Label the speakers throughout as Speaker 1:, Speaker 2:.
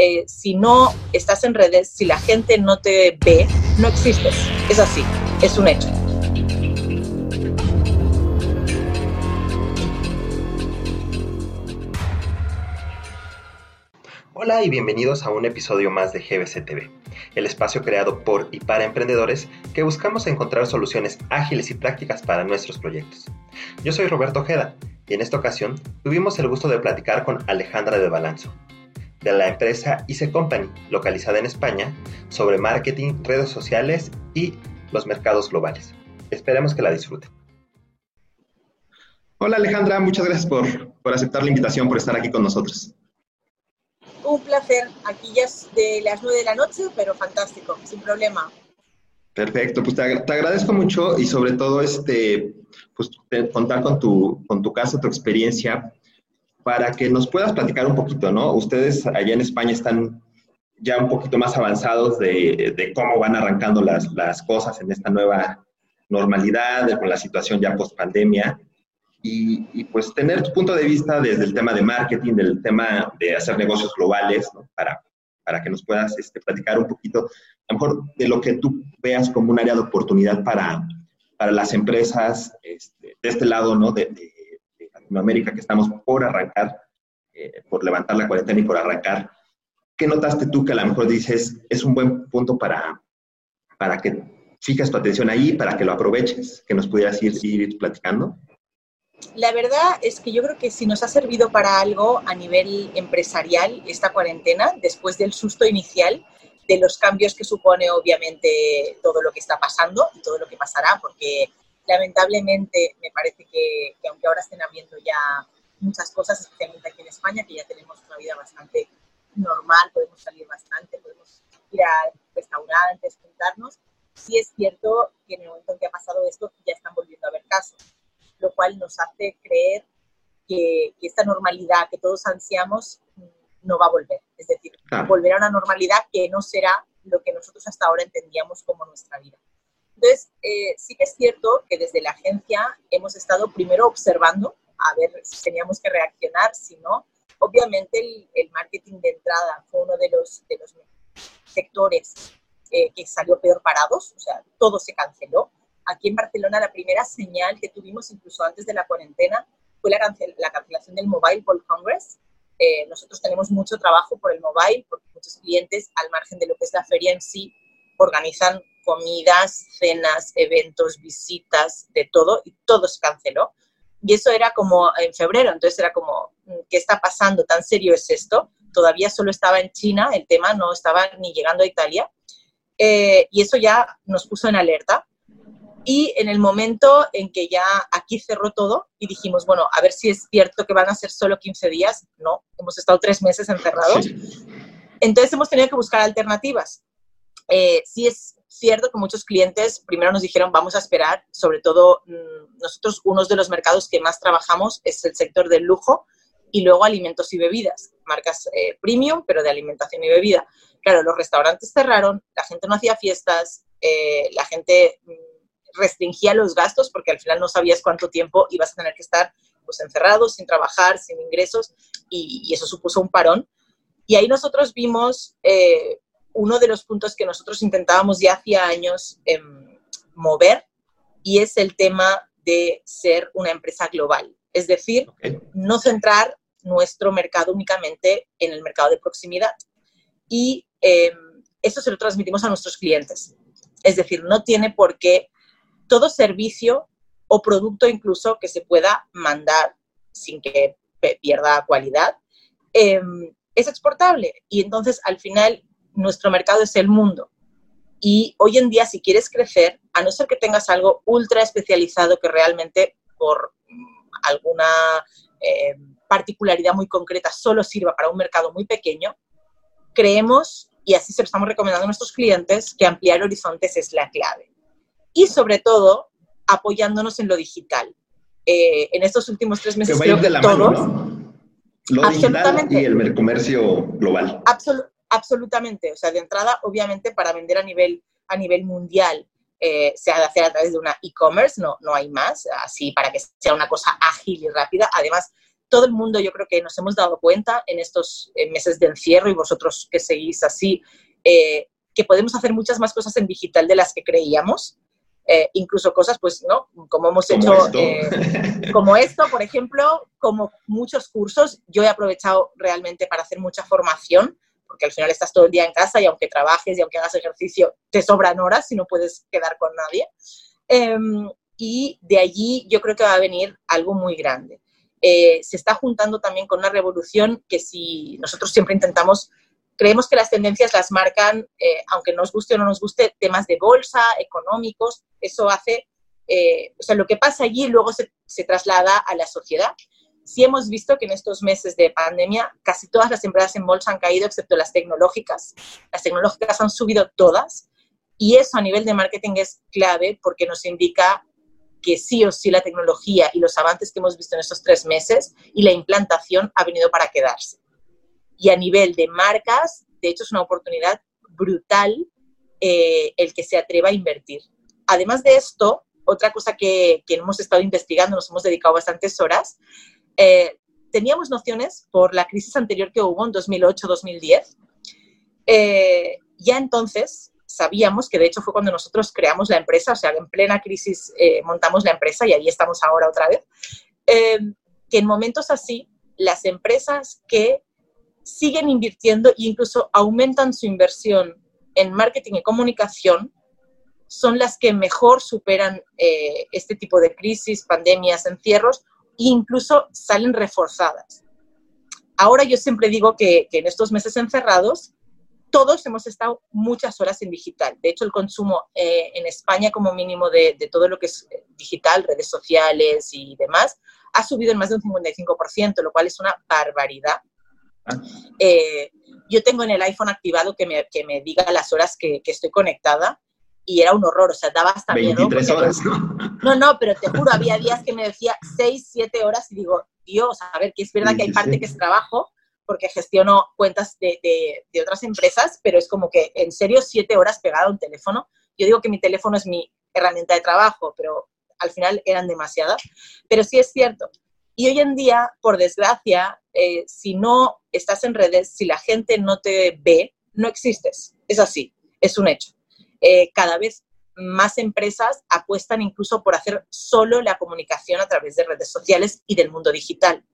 Speaker 1: eh, si no estás en redes, si la gente no te ve, no existes. Es así, es un hecho.
Speaker 2: Hola y bienvenidos a un episodio más de GBC TV, el espacio creado por y para emprendedores que buscamos encontrar soluciones ágiles y prácticas para nuestros proyectos. Yo soy Roberto Ojeda y en esta ocasión tuvimos el gusto de platicar con Alejandra de Balanzo, de la empresa ICE Company, localizada en España, sobre marketing, redes sociales y los mercados globales. Esperemos que la disfruten.
Speaker 3: Hola Alejandra, muchas gracias por, por aceptar la invitación, por estar aquí con nosotros.
Speaker 1: Un placer, aquí ya es de las nueve de la noche, pero fantástico, sin problema.
Speaker 3: Perfecto, pues te, agradezco mucho y sobre todo este, pues, contar con tu, con tu caso, tu experiencia, para que nos puedas platicar un poquito, ¿no? Ustedes allá en España están ya un poquito más avanzados de, de cómo van arrancando las, las, cosas en esta nueva normalidad, con la situación ya post pandemia. Y, y, pues tener tu punto de vista desde el tema de marketing, del tema de hacer negocios globales, ¿no? para, para que nos puedas este, platicar un poquito, a lo mejor de lo que tú veas como un área de oportunidad para, para las empresas este, de este lado, ¿no? De, de, Latinoamérica que estamos por arrancar, eh, por levantar la cuarentena y por arrancar. ¿Qué notaste tú que a lo mejor dices es un buen punto para, para que fijas tu atención ahí, para que lo aproveches? Que nos pudieras ir, ir platicando.
Speaker 1: La verdad es que yo creo que si nos ha servido para algo a nivel empresarial esta cuarentena, después del susto inicial, de los cambios que supone obviamente todo lo que está pasando y todo lo que pasará, porque lamentablemente me parece que, que aunque ahora estén habiendo ya muchas cosas, especialmente aquí en España, que ya tenemos una vida bastante normal, podemos salir bastante, podemos ir a restaurantes, juntarnos, sí es cierto que en el momento en que ha pasado esto ya están volviendo a haber casos lo cual nos hace creer que, que esta normalidad que todos ansiamos no va a volver. Es decir, ah. volverá a una normalidad que no será lo que nosotros hasta ahora entendíamos como nuestra vida. Entonces, eh, sí que es cierto que desde la agencia hemos estado primero observando a ver si teníamos que reaccionar, si no. Obviamente el, marketing de entrada fue uno de los, de los sectores eh, que salió peor parados, o sea, todo se canceló aquí en Barcelona la primera señal que tuvimos incluso antes de la cuarentena fue la, cancel la cancelación del Mobile World Congress. Eh, nosotros tenemos mucho trabajo por el mobile, porque muchos clientes, al margen de lo que es la feria en sí, organizan comidas, cenas, eventos, visitas, de todo, y todo se canceló. Y eso era como en febrero, entonces era como, ¿qué está pasando? ¿Tan serio es esto? Todavía solo estaba en China, el tema no estaba ni llegando a Italia. Eh, y eso ya nos puso en alerta. Y en el momento en que ya aquí cerró todo y dijimos, bueno, a ver si es cierto que van a ser solo 15 días, no, hemos estado tres meses encerrados. Entonces hemos tenido que buscar alternativas. Eh, sí es cierto que muchos clientes primero nos dijeron, vamos a esperar, sobre todo mm, nosotros, uno de los mercados que más trabajamos es el sector del lujo y luego alimentos y bebidas, marcas eh, premium, pero de alimentación y bebida. Claro, los restaurantes cerraron, la gente no hacía fiestas, eh, la gente mm, restringía los gastos porque al final no sabías cuánto tiempo ibas a tener que estar pues encerrado, sin trabajar, sin ingresos y, eso supuso un parón. Y ahí nosotros vimos eh, uno de los puntos que nosotros intentábamos ya hacía años eh, mover y es el tema de ser una empresa global. Es decir, okay. no centrar nuestro mercado únicamente en el mercado de proximidad. Y eh, eso se lo transmitimos a nuestros clientes. Es decir, no tiene por qué todo servicio o producto incluso que se pueda mandar sin que pierda cualidad, eh, es exportable. Y entonces, al final, nuestro mercado es el mundo. Y hoy en día, si quieres crecer, a no ser que tengas algo ultra especializado que realmente por mm, alguna eh, particularidad muy concreta solo sirva para un mercado muy pequeño, creemos, y así se lo estamos recomendando a nuestros clientes, que ampliar horizontes es la clave y sobre todo apoyándonos en lo digital. Eh, en estos últimos tres meses
Speaker 3: creo que todos, ¿no? Lo absolutamente, y el comercio global.
Speaker 1: Absol absolutamente, o sea, de entrada, obviamente, para vender a nivel, a nivel mundial eh, se ha de hacer a través de una e-commerce, no, no hay más, así para que sea una cosa ágil y rápida. Además, todo el mundo yo creo que nos hemos dado cuenta en estos eh, meses de encierro y vosotros que seguís así, eh, que podemos hacer muchas más cosas en digital de las que creíamos. Eh, incluso cosas, pues, ¿no? Como hemos hecho, como esto, por ejemplo, como muchos cursos, yo he aprovechado realmente para hacer mucha formación, porque al final estás todo el día en casa y aunque trabajes y aunque hagas ejercicio, te sobran horas y no puedes quedar con nadie. Em, y de allí yo creo que va a venir algo muy grande. Eh, se está juntando también con una revolución que si nosotros siempre intentamos, creemos que las tendencias las marcan, eh, aunque nos guste o no nos guste, temas de bolsa, económicos, eso hace, eh, o sea, lo que pasa allí luego se, se traslada a la sociedad. Sí hemos visto que en estos meses de pandemia casi todas las empresas en bolsa han caído, excepto las tecnológicas. Las tecnológicas han subido todas y eso a nivel de marketing es clave porque nos indica que sí o sí la tecnología y los avances que hemos visto en estos tres meses y la implantación ha venido para quedarse. Y a nivel de marcas, de hecho es una oportunidad brutal eh, el que se atreva a invertir. Además de esto, otra cosa que, que hemos estado investigando, nos hemos dedicado bastantes horas, eh, teníamos nociones por la crisis anterior que hubo en 2008-2010. Eh, ya entonces sabíamos que de hecho fue cuando nosotros creamos la empresa, o sea, en plena crisis eh, montamos la empresa y ahí estamos ahora otra vez, eh, que en momentos así las empresas que siguen invirtiendo e incluso aumentan su inversión en marketing y comunicación son las que mejor superan este tipo de crisis, pandemias, encierros e incluso salen reforzadas. Ahora yo siempre digo que, que en estos meses encerrados todos hemos estado muchas horas en digital. De hecho, el consumo eh, en España como mínimo de, todo lo que es eh, digital, redes sociales y demás, ha subido en más de un 55%, lo cual es una barbaridad. Ah. Eh, yo tengo en el iPhone activado que me, que me diga las horas que, que, estoy conectada y era un horror, o sea, daba hasta
Speaker 3: 23 horas,
Speaker 1: ¿no? No, pero te juro, había días que me decía 6, 7 horas y digo, Dios, a ver, que es verdad que hay parte que es trabajo, porque gestiono cuentas de, de, otras empresas, pero es como que en serio siete horas pegado a un teléfono. Yo digo que mi teléfono es mi herramienta de trabajo, pero al final eran demasiadas. Pero sí es cierto. Y hoy en día, por desgracia, eh, si no estás en redes, si la gente no te ve, no existes. Es así, es un hecho. Eh, cada vez más empresas apuestan incluso por hacer solo la comunicación a través de redes sociales y del mundo digital.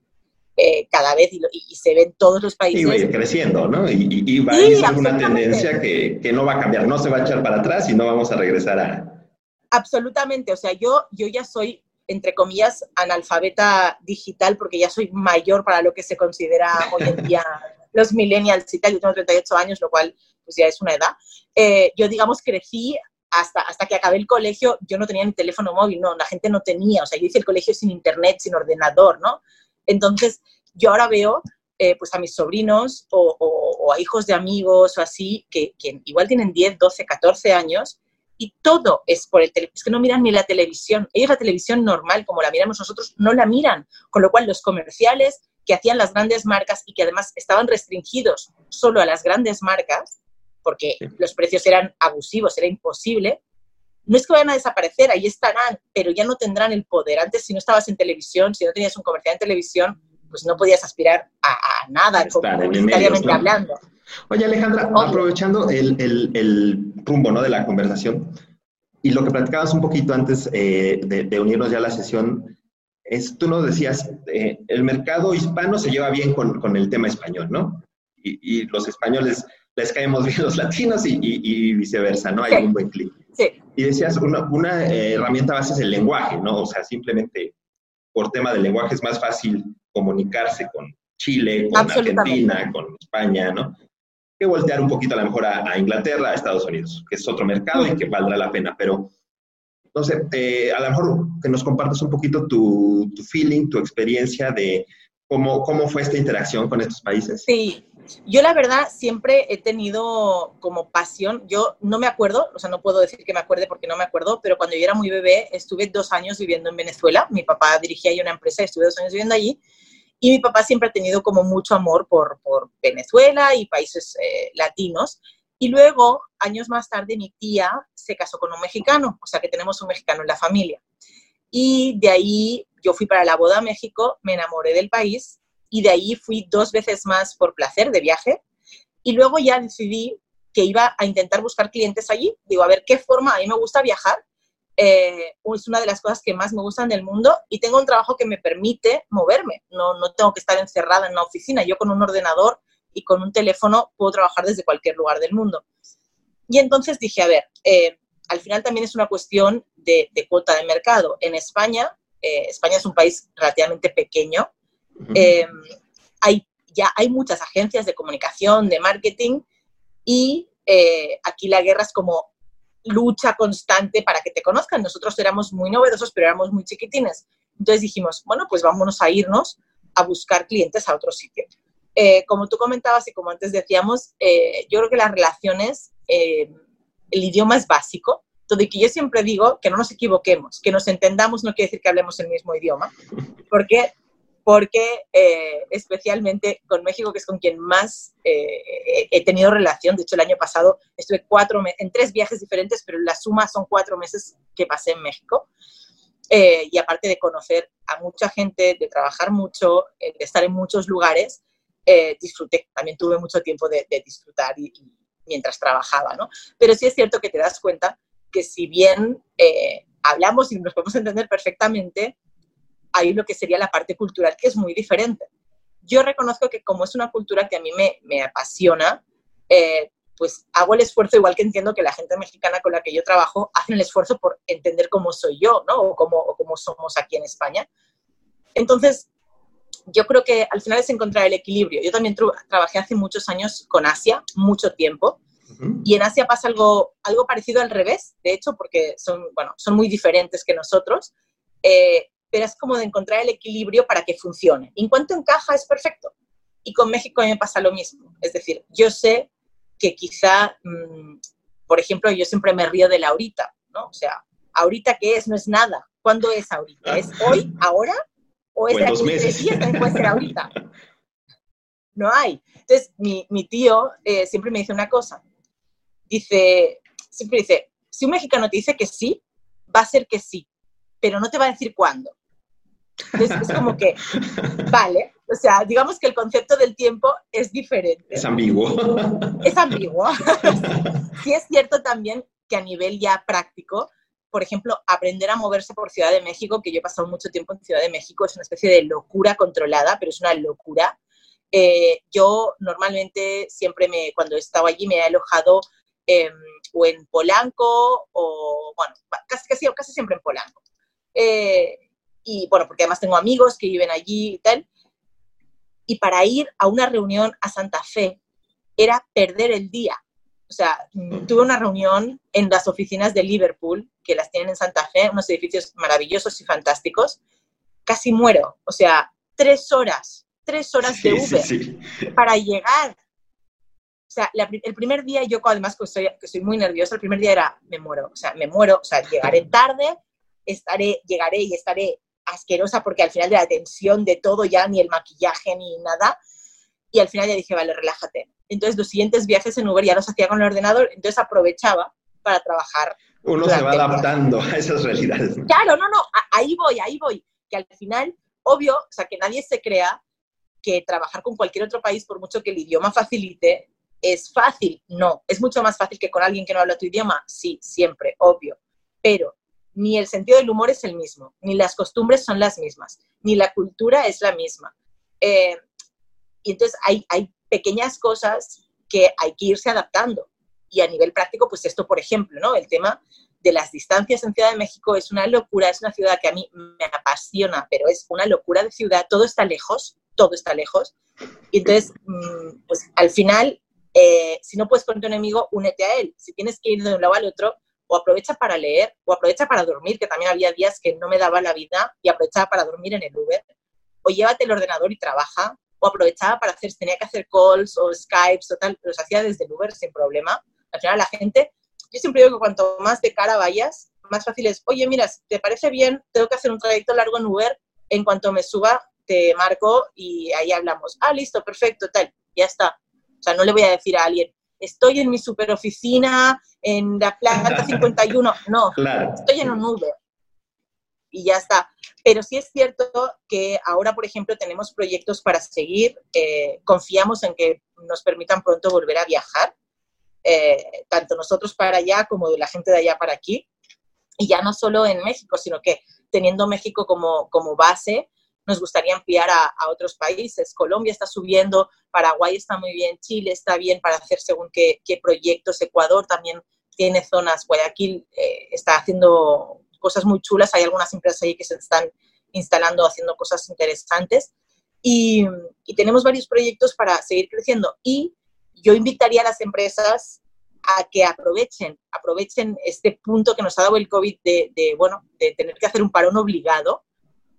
Speaker 1: Eh, cada vez y, se ve en todos los países.
Speaker 3: Y va a ir creciendo, ¿no? Y, va a ser una tendencia que, que, no va a cambiar, no se va a echar para atrás y no vamos a regresar a...
Speaker 1: Absolutamente, o sea, yo, yo ya soy, entre comillas, analfabeta digital porque ya soy mayor para lo que se considera hoy en día los millennials y tal, yo tengo 38 años, lo cual pues ya es una edad. Eh, yo, digamos, crecí hasta, hasta que acabé el colegio, yo no tenía ni teléfono móvil, no, la gente no tenía, o sea, yo hice el colegio sin internet, sin ordenador, ¿no? Entonces, yo ahora veo eh, pues a mis sobrinos o, a hijos de amigos o así, que, igual tienen 10, 12, 14 años, y todo es por el teléfono. Es que no miran ni la televisión. Ellos la televisión normal, como la miramos nosotros, no la miran. Con lo cual, los comerciales que hacían las grandes marcas y que además estaban restringidos solo a las grandes marcas, porque los precios eran abusivos, era imposible, no es que vayan a desaparecer, ahí estarán, pero ya no tendrán el poder. Antes, si no estabas en televisión, si no tenías un comercial en televisión, pues no podías aspirar a, nada, publicitariamente hablando.
Speaker 3: Oye, Alejandra, aprovechando el, el, rumbo ¿no? de la conversación y lo que platicabas un poquito antes eh, de, unirnos ya a la sesión, es, tú nos decías, eh, el mercado hispano se lleva bien con, con el tema español, ¿no? Y, y, los españoles les caemos bien los latinos y, y viceversa, ¿no? Hay un buen clic. Y decías, una, una eh, herramienta base es el lenguaje, ¿no? O sea, simplemente por tema del lenguaje es más fácil comunicarse con Chile, con Argentina, con España, ¿no? Que voltear un poquito a lo mejor a, Inglaterra, a Estados Unidos, que es otro mercado y que valdrá la pena. Pero, no sé, eh, a lo mejor que nos compartas un poquito tu, tu feeling, tu experiencia de cómo, cómo fue esta interacción con estos países.
Speaker 1: Sí, yo la verdad siempre he tenido como pasión, yo no me acuerdo, o sea, no puedo decir que me acuerde porque no me acuerdo, pero cuando yo era muy bebé estuve dos años viviendo en Venezuela, mi papá dirigía ahí una empresa, estuve dos años viviendo allí, y mi papá siempre ha tenido como mucho amor por, Venezuela y países eh, latinos. Y luego, años más tarde, mi tía se casó con un mexicano, o sea que tenemos un mexicano en la familia. Y de ahí yo fui para la boda a México, me enamoré del país y de ahí fui dos veces más por placer de viaje y luego ya decidí que iba a intentar buscar clientes allí. Digo, a ver qué forma, a mí me gusta viajar, eh, es una de las cosas que más me gustan del mundo y tengo un trabajo que me permite moverme, no, no tengo que estar encerrada en una oficina, yo con un ordenador y con un teléfono puedo trabajar desde cualquier lugar del mundo. Y entonces dije, a ver, eh, al final también es una cuestión de, cuota de mercado. En España, eh, España es un país relativamente pequeño, hay, ya hay muchas agencias de comunicación, de marketing, y eh, aquí la guerra es como lucha constante para que te conozcan. Nosotros éramos muy novedosos, pero éramos muy chiquitines. Entonces dijimos, bueno, pues vámonos a irnos a buscar clientes a otro sitio. Eh, como tú comentabas y como antes decíamos, eh, yo creo que las relaciones, el idioma es básico. Y que yo siempre digo que no nos equivoquemos, que nos entendamos no quiere decir que hablemos el mismo idioma, porque porque eh, especialmente con México, que es con quien más eh, he tenido relación. De hecho, el año pasado estuve cuatro en tres viajes diferentes, pero la suma son cuatro meses que pasé en México. Eh, y aparte de conocer a mucha gente, de trabajar mucho, de estar en muchos lugares, disfruté. También tuve mucho tiempo de, disfrutar mientras trabajaba, ¿no? Pero sí es cierto que te das cuenta que si bien hablamos y nos podemos entender perfectamente, hay lo que sería la parte cultural, que es muy diferente. Yo reconozco que como es una cultura que a mí me, me apasiona, eh, pues hago el esfuerzo, igual que entiendo que la gente mexicana con la que yo trabajo hacen el esfuerzo por entender cómo soy yo, ¿no? O cómo, o cómo somos aquí en España. Entonces, yo creo que al final es encontrar el equilibrio. Yo también trabajé hace muchos años con Asia, mucho tiempo, y en Asia pasa algo, algo parecido al revés, de hecho, porque son, bueno, son muy diferentes que nosotros. Eh, pero es como de encontrar el equilibrio para que funcione. En cuanto encaja, es perfecto. Y con México me pasa lo mismo. Es decir, yo sé que quizá, mm, por ejemplo, yo siempre me río de la ahorita, ¿no? O sea, ahorita qué es, no es nada. ¿Cuándo es ahorita? ¿Es hoy, ahora? ¿O es de aquí tres días? También puede ser ahorita. No hay. Entonces, mi, mi tío eh, siempre me dice una cosa. Dice, siempre dice, si un mexicano te dice que sí, va a ser que sí, pero no te va a decir cuándo. Es como que, vale, o sea, digamos que el concepto del tiempo es diferente.
Speaker 3: Es ambiguo.
Speaker 1: Es ambiguo. sí es cierto también que a nivel ya práctico, por ejemplo, aprender a moverse por Ciudad de México, que yo he pasado mucho tiempo en Ciudad de México, es una especie de locura controlada, pero es una locura. Eh, yo normalmente siempre me, cuando he estado allí, me he alojado o en Polanco o, bueno, casi, casi, casi siempre en Polanco. Eh, y bueno, porque además tengo amigos que viven allí y tal. Y para ir a una reunión a Santa Fe era perder el día. O sea, mm, tuve una reunión en las oficinas de Liverpool, que las tienen en Santa Fe, unos edificios maravillosos y fantásticos. Casi muero. O sea, tres horas, tres horas de Uber para llegar. O sea, el primer día, yo además que soy, que soy muy nerviosa, el primer día era, me muero, o sea, me muero, o sea, llegaré tarde, estaré, llegaré y estaré asquerosa porque al final de la tensión de todo ya, ni el maquillaje ni nada. Y al final ya dije, vale, relájate. Entonces los siguientes viajes en Uber ya los hacía con el ordenador, entonces aprovechaba para trabajar.
Speaker 3: Uno se va adaptando a esas realidades.
Speaker 1: Claro, no, no, ahí voy, ahí voy. Que al final, obvio, o sea, que nadie se crea que trabajar con cualquier otro país, por mucho que el idioma facilite, es fácil. No, es mucho más fácil que con alguien que no habla tu idioma. Sí, siempre, obvio. Pero ni el sentido del humor es el mismo, ni las costumbres son las mismas, ni la cultura es la misma. Eh, y entonces hay, hay pequeñas cosas que hay que irse adaptando. Y a nivel práctico, pues esto, por ejemplo, ¿no? El tema de las distancias en Ciudad de México es una locura, es una ciudad que a mí me apasiona, pero es una locura de ciudad, todo está lejos, todo está lejos. Y entonces, mm, pues al final, eh, si no puedes con tu enemigo, únete a él. Si tienes que ir de un lado al otro, o aprovecha para leer, o aprovecha para dormir, que también había días que no me daba la vida y aprovechaba para dormir en el Uber, o llévate el ordenador y trabaja, o aprovechaba para hacer, tenía que hacer calls o Skypes o tal, los hacía desde el Uber sin problema. Al final la gente, yo siempre digo que cuanto más de cara vayas, más fácil es, oye, mira, ¿te parece bien? Tengo que hacer un trayecto largo en Uber, en cuanto me suba, te marco y ahí hablamos. Ah, listo, perfecto, tal, ya está. O sea, no le voy a decir a alguien, estoy en mi super oficina en la planta 51. No, estoy en un Uber. y ya está. Pero sí es cierto que ahora, por ejemplo, tenemos proyectos para seguir. Eh, confiamos en que nos permitan pronto volver a viajar, eh, tanto nosotros para allá como la gente de allá para aquí. Y ya no solo en México, sino que teniendo México como, como base, nos gustaría ampliar a, otros países. Colombia está subiendo, Paraguay está muy bien, Chile está bien para hacer según qué, proyectos, Ecuador también tiene zonas, Guayaquil eh, está haciendo cosas muy chulas, hay algunas empresas ahí que se están instalando, haciendo cosas interesantes. Y, tenemos varios proyectos para seguir creciendo. Y yo invitaría a las empresas a que aprovechen, aprovechen este punto que nos ha dado el COVID de, bueno, de tener que hacer un parón obligado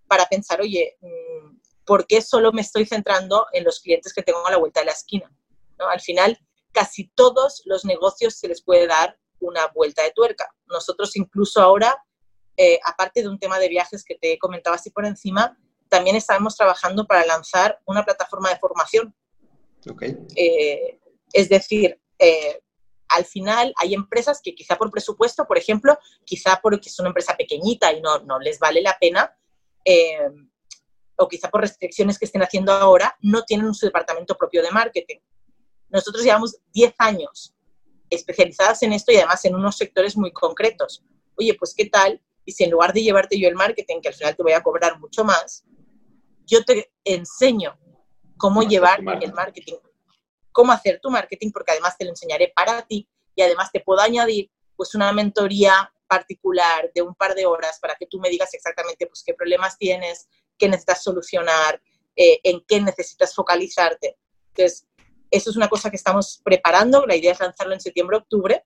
Speaker 1: para pensar, oye, mm, ¿por qué solo me estoy centrando en los clientes que tengo a la vuelta de la esquina? ¿No? Al final, casi todos los negocios se les puede dar una vuelta de tuerca. Nosotros incluso ahora, eh, aparte de un tema de viajes que te he comentado así por encima, también estamos trabajando para lanzar una plataforma de formación. Okay. Eh, es decir, eh, al final hay empresas que quizá por presupuesto, por ejemplo, quizá porque es una empresa pequeñita y no, no les vale la pena, eh, o quizá por restricciones que estén haciendo ahora, no tienen su departamento propio de marketing. Nosotros llevamos 10 años especializadas en esto y además en unos sectores muy concretos. Oye, pues ¿qué tal? Y si en lugar de llevarte yo el marketing, que al final te voy a cobrar mucho más, yo te enseño cómo, llevar el marketing, cómo hacer tu marketing, porque además te lo enseñaré para ti y además te puedo añadir pues una mentoría particular de un par de horas para que tú me digas exactamente pues, qué problemas tienes, qué necesitas solucionar, eh, en qué necesitas focalizarte. Entonces, eso es una cosa que estamos preparando, la idea es lanzarlo en septiembre-octubre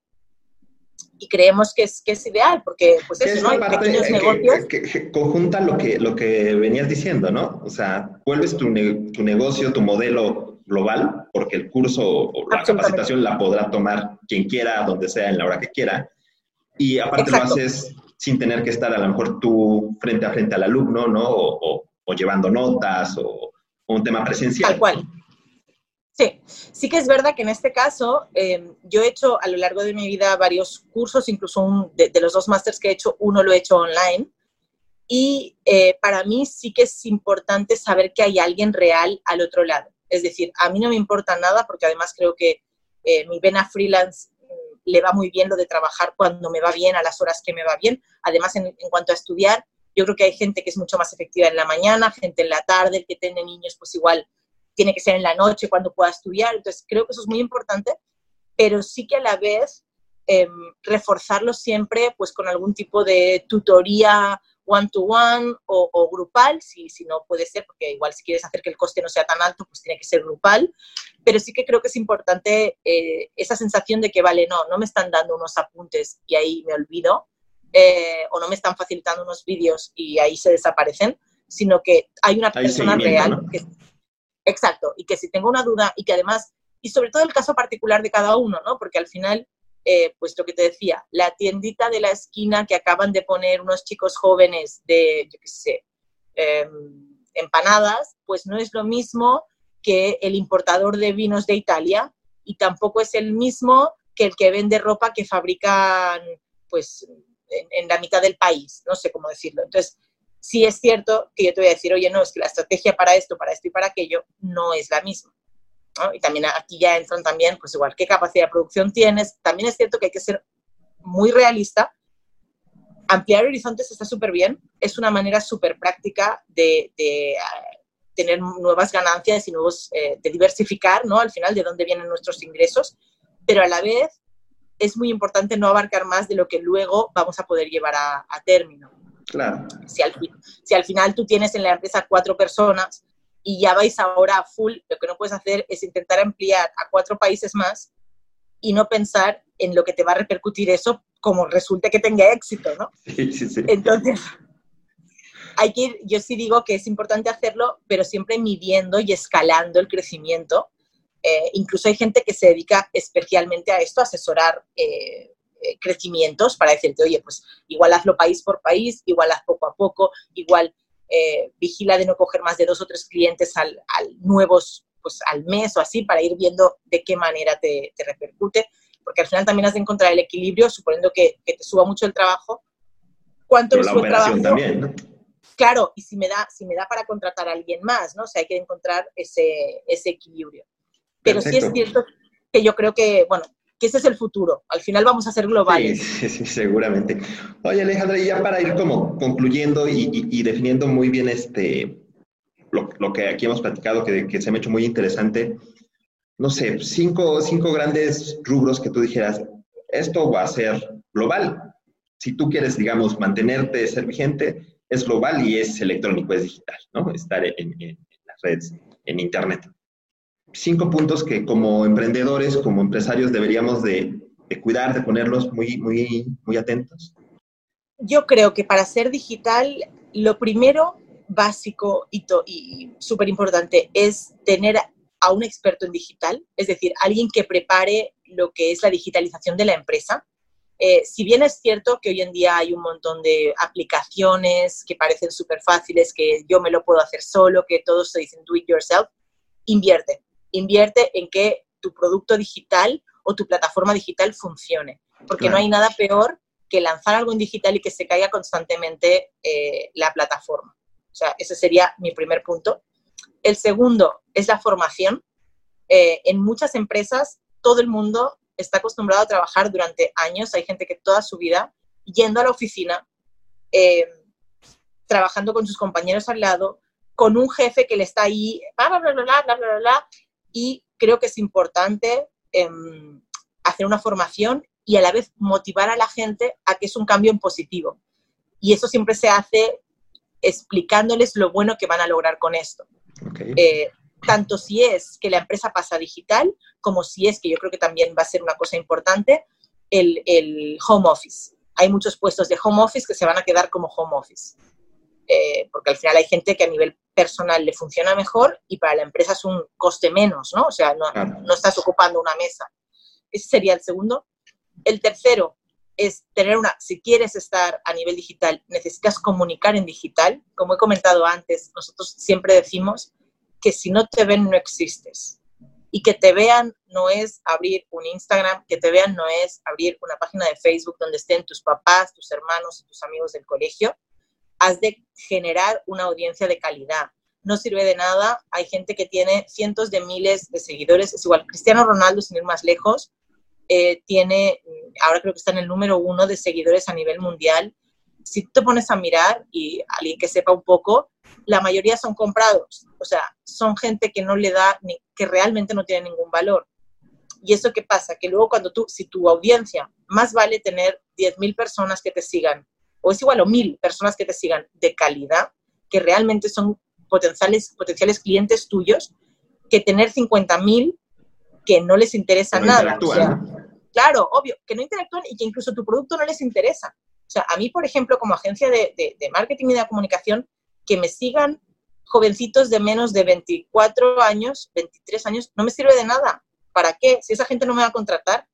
Speaker 1: y creemos que es, que es ideal, porque pues eso, ¿no? Hay pequeños negocios.
Speaker 3: Que, conjunta lo que, lo que venías diciendo, ¿no? O sea, vuelves tu, tu negocio, tu modelo global, porque el curso o la capacitación la podrá tomar quien quiera, donde sea, en la hora que quiera, y aparte lo haces sin tener que estar a lo mejor tú frente a frente al alumno, ¿no? O, llevando notas o, un tema presencial.
Speaker 1: Tal cual. Sí, sí que es verdad que en este caso em, yo he hecho a lo largo de mi vida varios cursos, incluso un, de, los dos másters que he hecho, uno lo he hecho online. Y eh, para mí sí que es importante saber que hay alguien real al otro lado. Es decir, a mí no me importa nada porque además creo que eh, mi vena freelance le va muy bien lo de trabajar cuando me va bien, a las horas que me va bien. Además, en, cuanto a estudiar, yo creo que hay gente que es mucho más efectiva en la mañana, gente en la tarde, el que tiene niños, pues igual tiene que ser en la noche cuando pueda estudiar. Entonces, creo que eso es muy importante, pero sí que a la vez em, reforzarlo siempre pues con algún tipo de tutoría one-to-one o, grupal, si, si no puede ser, porque igual si quieres hacer que el coste no sea tan alto, pues tiene que ser grupal, pero sí que creo que es importante eh, esa sensación de que, vale, no, no me están dando unos apuntes y ahí me olvido, eh, o no me están facilitando unos vídeos y ahí se desaparecen, sino que hay una persona real. Que, exacto, y que si tengo una duda y que además, y sobre todo el caso particular de cada uno, ¿no? Porque al final eh, pues lo que te decía, la tiendita de la esquina que acaban de poner unos chicos jóvenes de, yo qué sé, em, empanadas, pues no es lo mismo que el importador de vinos de Italia y tampoco es el mismo que el que vende ropa que fabrican pues en, en la mitad del país, no sé cómo decirlo. Entonces, sí es cierto que yo te voy a decir, oye, no, es que la estrategia para esto, para esto y para aquello no es la misma. Y también aquí ya entran también, pues igual, qué capacidad de producción tienes. También es cierto que hay que ser muy realista. Ampliar horizontes está súper bien, es una manera súper práctica de, de uh, tener nuevas ganancias y nuevos, eh, de diversificar, ¿no? Al final, de dónde vienen nuestros ingresos, pero a la vez es muy importante no abarcar más de lo que luego vamos a poder llevar a, a término.
Speaker 3: Claro.
Speaker 1: Si al, si al final tú tienes en la empresa cuatro personas y ya vais ahora a full, lo que no puedes hacer es intentar ampliar a cuatro países más y no pensar en lo que te va a repercutir eso como resulte que tenga éxito, ¿no?
Speaker 3: Sí, sí, sí.
Speaker 1: Entonces, hay que ir, yo sí digo que es importante hacerlo, pero siempre midiendo y escalando el crecimiento. Eh, incluso hay gente que se dedica especialmente a esto, a asesorar eh, eh, crecimientos para decirte, oye, pues igual hazlo país por país, igual haz poco a poco, igual eh, vigila de no coger más de dos o tres clientes al, nuevos pues al mes o así para ir viendo de qué manera te, repercute, porque al final también has de encontrar el equilibrio, suponiendo que, te suba mucho el trabajo, cuánto es
Speaker 3: su trabajo. También, ¿no?
Speaker 1: Claro, y si me, da, si me da para contratar a alguien más, ¿no? O sea, hay que encontrar ese, ese equilibrio. Pero sí es cierto que yo creo que, bueno, que ese es el futuro. Al final vamos a ser globales.
Speaker 3: Sí, sí, seguramente. Oye, Alejandra, y ya para ir como concluyendo y, definiendo muy bien este, lo, que aquí hemos platicado, que, se me ha hecho muy interesante, no sé, cinco, cinco grandes rubros que tú dijeras, esto va a ser global. Si tú quieres, digamos, mantenerte, ser vigente, es global y es electrónico, es digital, ¿no? Estar en, las redes, en Internet. Cinco puntos que como emprendedores, como empresarios deberíamos de, cuidar, de ponerlos muy, muy, muy atentos.
Speaker 1: Yo creo que para ser digital, lo primero básico y, y súper importante es tener a un experto en digital, es decir, alguien que prepare lo que es la digitalización de la empresa, eh, si bien es cierto que hoy en día hay un montón de aplicaciones que parecen súper fáciles, que yo me lo puedo hacer solo, que todos se dicen do it yourself, invierte. Invierte en que tu producto digital o tu plataforma digital funcione. Porque no hay nada peor que lanzar algo en digital y que se caiga constantemente eh, la plataforma. O sea, ese sería mi primer punto. El segundo es la formación. Eh, en muchas empresas todo el mundo está acostumbrado a trabajar durante años, hay gente que toda su vida yendo a la oficina, eh, trabajando con sus compañeros al lado, con un jefe que le está ahí, bla, bla, bla, bla, bla, bla, bla, y creo que es importante em, hacer una formación y a la vez motivar a la gente a que es un cambio en positivo. Y eso siempre se hace explicándoles lo bueno que van a lograr con esto. Eh, tanto si es que la empresa pasa digital, como si es que yo creo que también va a ser una cosa importante, el, home office. Hay muchos puestos de home office que se van a quedar como home office, eh, porque al final hay gente que a nivel personal le funciona mejor y para la empresa es un coste menos, ¿no? O sea, no, no estás ocupando una mesa. Ese sería el segundo. El tercero es tener una, si quieres estar a nivel digital, necesitas comunicar en digital. Como he comentado antes, nosotros siempre decimos que si no te ven no existes. Y que te vean no es abrir un Instagram, que te vean no es abrir una página de Facebook donde estén tus papás, tus hermanos y tus amigos del colegio. Has de generar una audiencia de calidad. No sirve de nada. Hay gente que tiene cientos de miles de seguidores. Es igual, Cristiano Ronaldo, sin ir más lejos, eh, tiene, ahora creo que está en el número uno de seguidores a nivel mundial. Si te pones a mirar y alguien que sepa un poco, la mayoría son comprados. O sea, son gente que no le da, ni, que realmente no tiene ningún valor. ¿Y eso qué pasa? Que luego cuando tú, si tu audiencia, más vale tener 10.000 personas que te sigan, o es igual, o 1.000 personas que te sigan de calidad, que realmente son potenciales, potenciales clientes tuyos, que tener 50.000 que no les interesa nada. claro, obvio, que no interactúan y que incluso tu producto no les interesa. O sea, a mí, por ejemplo, como agencia de, de marketing y de comunicación, que me sigan jovencitos de menos de 24 años, 23 años, no me sirve de nada. ¿Para qué? Si esa gente no me va a contratar,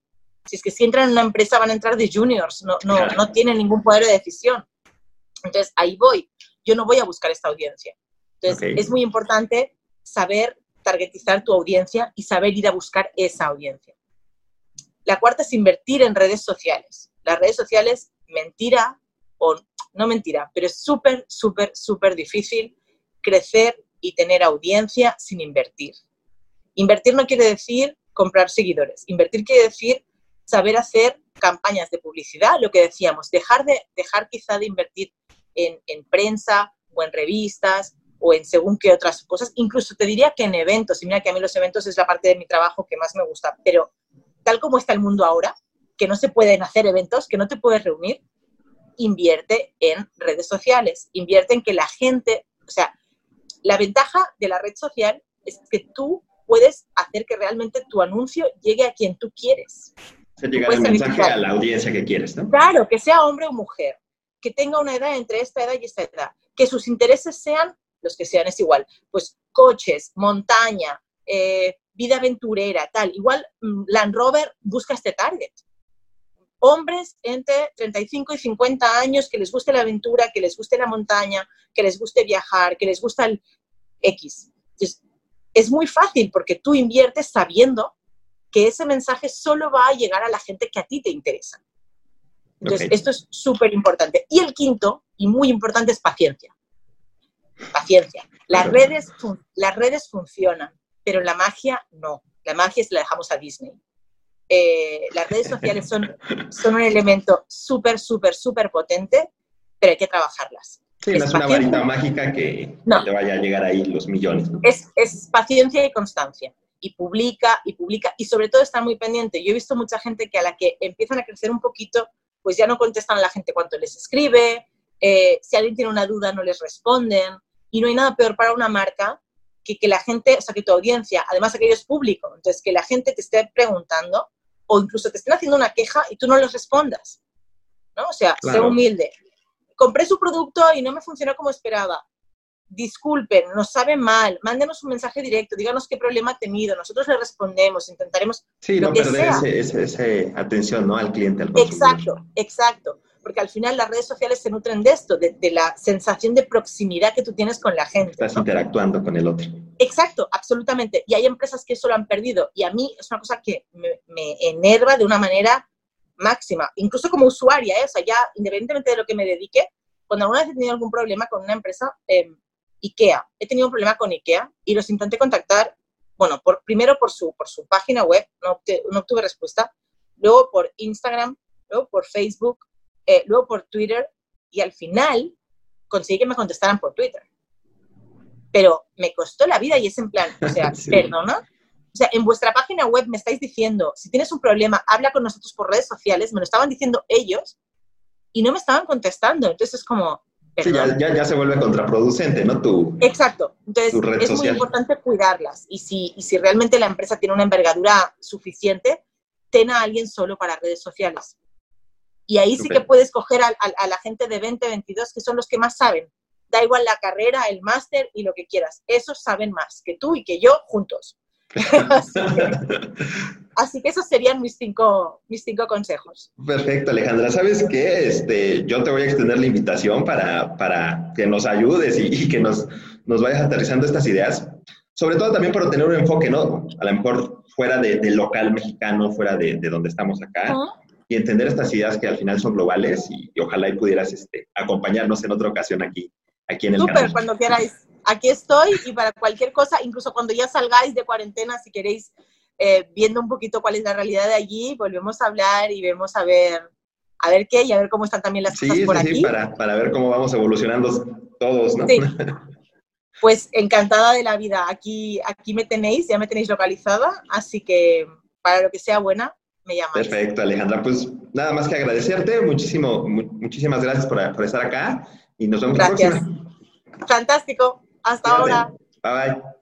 Speaker 1: si es que si entran en una empresa van a entrar de juniors, no, no, no tienen ningún poder de decisión. Entonces, ahí voy. Yo no voy a buscar esta audiencia. Entonces, es muy importante saber targetizar tu audiencia y saber ir a buscar esa audiencia. La cuarta es invertir en redes sociales. Las redes sociales, mentira o no mentira, pero es súper, súper, súper difícil crecer y tener audiencia sin invertir. Invertir no quiere decir comprar seguidores. Invertir quiere decir saber hacer campañas de publicidad, lo que decíamos, dejar, de, dejar quizá de invertir en, prensa o en revistas o en según qué otras cosas. Incluso te diría que en eventos, y mira que a mí los eventos es la parte de mi trabajo que más me gusta, pero tal como está el mundo ahora, que no se pueden hacer eventos, que no te puedes reunir, invierte en redes sociales, invierte en que la gente, o sea, la ventaja de la red social es que tú puedes hacer que realmente tu anuncio llegue a quien tú quieres.
Speaker 3: Se llega el mensaje a la audiencia que quieres, ¿no?
Speaker 1: Claro, que sea hombre o mujer, que tenga una edad entre esta edad y esta edad, que sus intereses sean los que sean, es igual, pues coches, montaña, eh, vida aventurera, tal. Igual mm, Land Rover busca este target hombres entre 35 y 50 años que les guste la aventura, que les guste la montaña, que les guste viajar, que les gusta el X. es muy fácil porque tú inviertes sabiendo que ese mensaje solo va a llegar a la gente que a ti te interesa. Entonces, esto es súper importante. Y el quinto, y muy importante, es paciencia. Paciencia. Las, redes, las redes funcionan, pero la magia no. La magia se la dejamos a Disney. Eh, las redes sociales son, son un elemento súper, súper, súper potente, pero hay que trabajarlas.
Speaker 3: Sí, no es una varita mágica que no. le vaya a llegar ahí los millones.
Speaker 1: Es, es, paciencia y constancia. Y publica, y publica, y sobre todo está muy pendiente. Yo he visto mucha gente que a la que empiezan a crecer un poquito, pues ya no contestan a la gente cuando les escribe, eh, si alguien tiene una duda no les responden, y no hay nada peor para una marca que que la gente, o sea, que tu audiencia, además aquello es público, entonces que la gente te esté preguntando o incluso te estén haciendo una queja y tú no les respondas. ¿no? O sea, claro. sé humilde. Compré su producto y no me funcionó como esperaba. Disculpen, nos sabe mal, mándenos un mensaje directo, díganos qué problema ha tenido, nosotros le respondemos, intentaremos.
Speaker 3: Sí, no perder esa ese, atención ¿no? al cliente, al consumidor.
Speaker 1: Exacto, exacto porque al final las redes sociales se nutren de esto, de, de, la sensación de proximidad que tú tienes con la gente.
Speaker 3: Estás ¿no? interactuando con el otro.
Speaker 1: Exacto, absolutamente. Y hay empresas que eso lo han perdido. Y a mí es una cosa que me, me enerva de una manera máxima, incluso como usuaria, ¿eh? o sea, ya independientemente de lo que me dedique, cuando alguna vez he tenido algún problema con una empresa, eh, IKEA, he tenido un problema con IKEA y los intenté contactar, bueno, por, primero por su, por su página web, no, obtuve, no obtuve respuesta, luego por Instagram, luego por Facebook, eh, luego por Twitter y al final conseguí que me contestaran por Twitter. Pero me costó la vida y es en plan, o sea, sí. perdona. O sea, en vuestra página web me estáis diciendo, si tienes un problema, habla con nosotros por redes sociales, me lo estaban diciendo ellos y no me estaban contestando. Entonces es como...
Speaker 3: Sí, ya, ya, ya, se vuelve contraproducente, ¿no? Tu,
Speaker 1: Exacto. Entonces tu red es social. muy importante cuidarlas y si, y si realmente la empresa tiene una envergadura suficiente, ten a alguien solo para redes sociales. Y ahí sí que puedes coger a, a, a, la gente de 20, 22, que son los que más saben. Da igual la carrera, el máster y lo que quieras. Esos saben más que tú y que yo juntos. así, que, esos serían mis cinco, mis cinco consejos.
Speaker 3: Perfecto, Alejandra. ¿Sabes qué? Este, yo te voy a extender la invitación para, para que nos ayudes y, y que nos, nos, vayas aterrizando estas ideas. Sobre todo también para tener un enfoque, ¿no? A lo mejor fuera del de local mexicano, fuera de, de donde estamos acá. Uh -huh y entender estas ideas que al final son globales y, y ojalá y pudieras este, acompañarnos en otra ocasión aquí, aquí en el
Speaker 1: Súper, cuando queráis. Aquí estoy y para cualquier cosa, incluso cuando ya salgáis de cuarentena, si queréis, eh, viendo un poquito cuál es la realidad de allí, volvemos a hablar y vemos a ver, a ver qué y a ver cómo están también las
Speaker 3: sí,
Speaker 1: cosas por
Speaker 3: sí,
Speaker 1: aquí.
Speaker 3: Sí, para, para ver cómo vamos evolucionando todos, ¿no?
Speaker 1: Sí. Pues encantada de la vida. Aquí, aquí me tenéis, ya me tenéis localizada, así que para lo que sea buena, me llamas.
Speaker 3: Perfecto, Alejandra. Pues nada más que agradecerte. Muchísimo, mu muchísimas gracias por, por, estar acá y nos vemos
Speaker 1: gracias.
Speaker 3: la próxima.
Speaker 1: Fantástico. Hasta ahora.
Speaker 3: Bye bye.